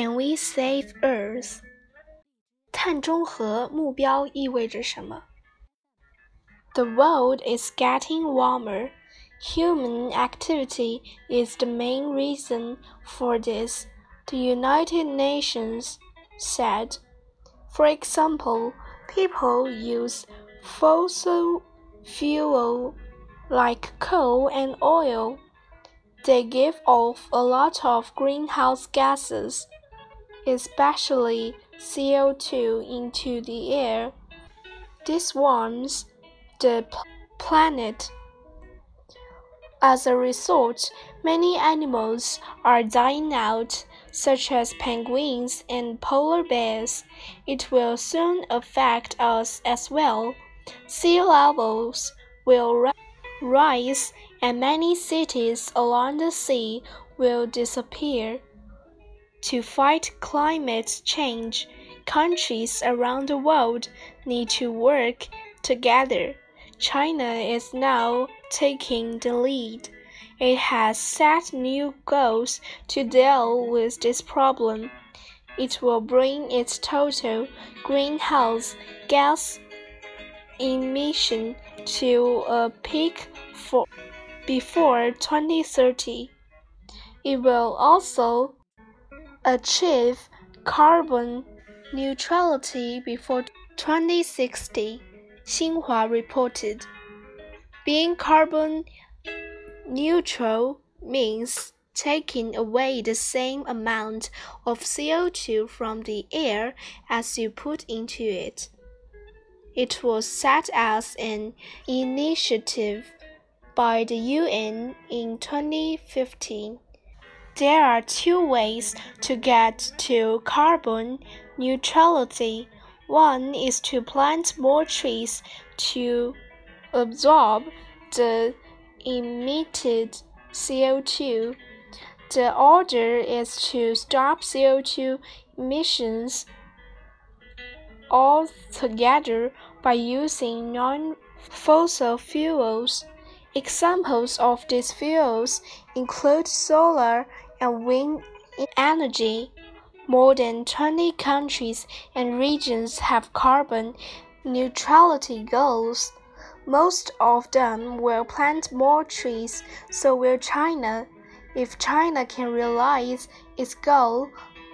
can we save Earth？碳中和目标意味着什么？The world is getting warmer. Human activity is the main reason for this, the United Nations said. For example, people use fossil fuel like coal and oil. They give off a lot of greenhouse gases, especially CO2, into the air. This warms the planet. As a result, many animals are dying out, such as penguins and polar bears. It will soon affect us as well. Sea levels will rise and many cities along the sea will disappear. To fight climate change, countries around the world need to work together. China is now taking the lead. It has set new goals to deal with this problem. It will bring its total greenhouse gas emission to a peak for before 2030. It will also achieve carbon neutrality before 2060, Xinhua reported. Being carbon neutral means taking away the same amount of CO2 from the air as you put into it. It was set as an initiative by the UN in 2015. There are two ways to get to carbon neutrality. One is to plant more trees to absorb the emitted CO2. The other is to stop CO2 emissions altogether by using non fossil fuels. Examples of these fuels include solar and wind energy. More than 20 countries and regions have carbon neutrality goals. Most of them will plant more trees, so will China. If China can realize its goal,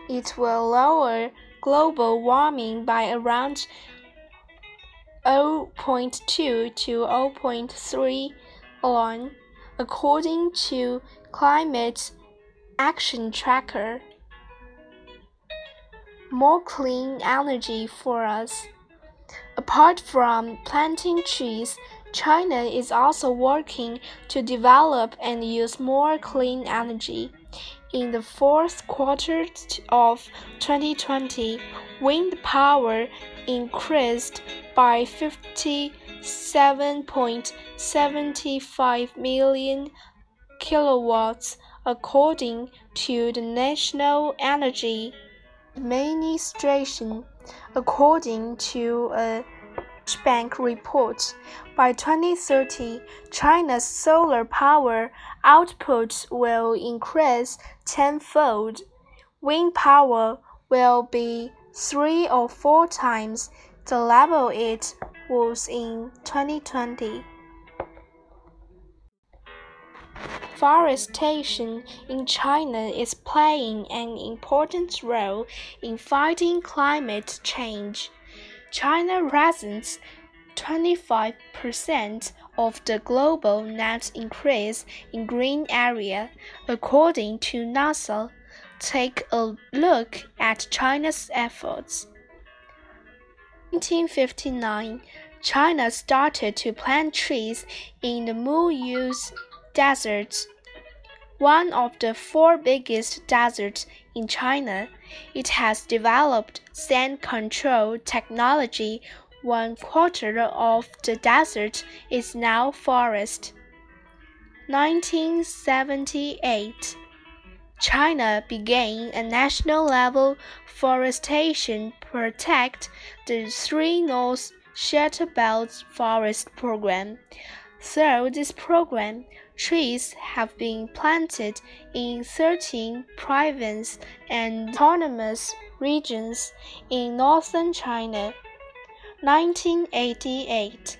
it will lower global warming by around 0.2 to 0.3 on, according to Climate Action Tracker. More clean energy for us. Apart from planting trees, China is also working to develop and use more clean energy. In the fourth quarter of 2020, wind power increased by 57.75 million kilowatts, according to the National Energy Administration. According to a Bank report, by 2030, China's solar power output will increase tenfold. Wind power will be three or four times the level it was in 2020. Forestation in China is playing an important role in fighting climate change. China represents 25% of the global net increase in green area, according to NASA. Take a look at China's efforts. 1959, China started to plant trees in the Mu Us Desert, one of the four biggest deserts in China. It has developed sand control technology. One quarter of the desert is now forest. 1978 China began a national level forestation protect the three North Shelter Belt Forest Program. Through this program, trees have been planted in 13 provinces and autonomous regions in northern China. 1988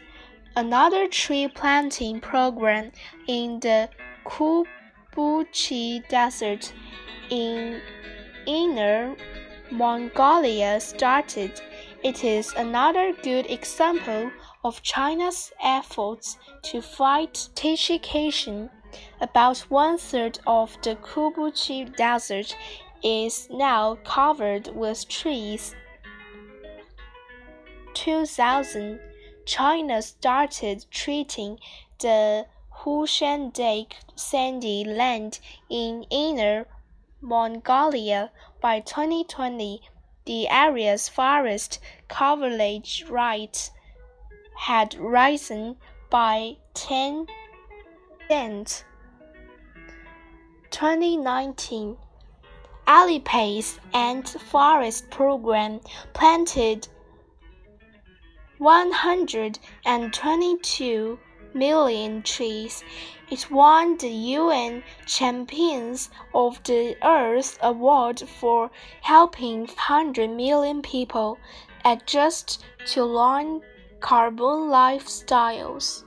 Another tree planting program in the Kubuqi Desert in Inner Mongolia started. It is another good example of China's efforts to fight desertification. About one third of the Kubuqi Desert is now covered with trees. 2000, China started treating the Hunshandake sandy land in Inner Mongolia by 2020 the area's forest coverage rate had risen by 10 percent. 2019 Alipay's Ant Forest Program planted 122 million trees. It won the UN Champions of the Earth Award for helping 100 million people adjust to low carbon lifestyles.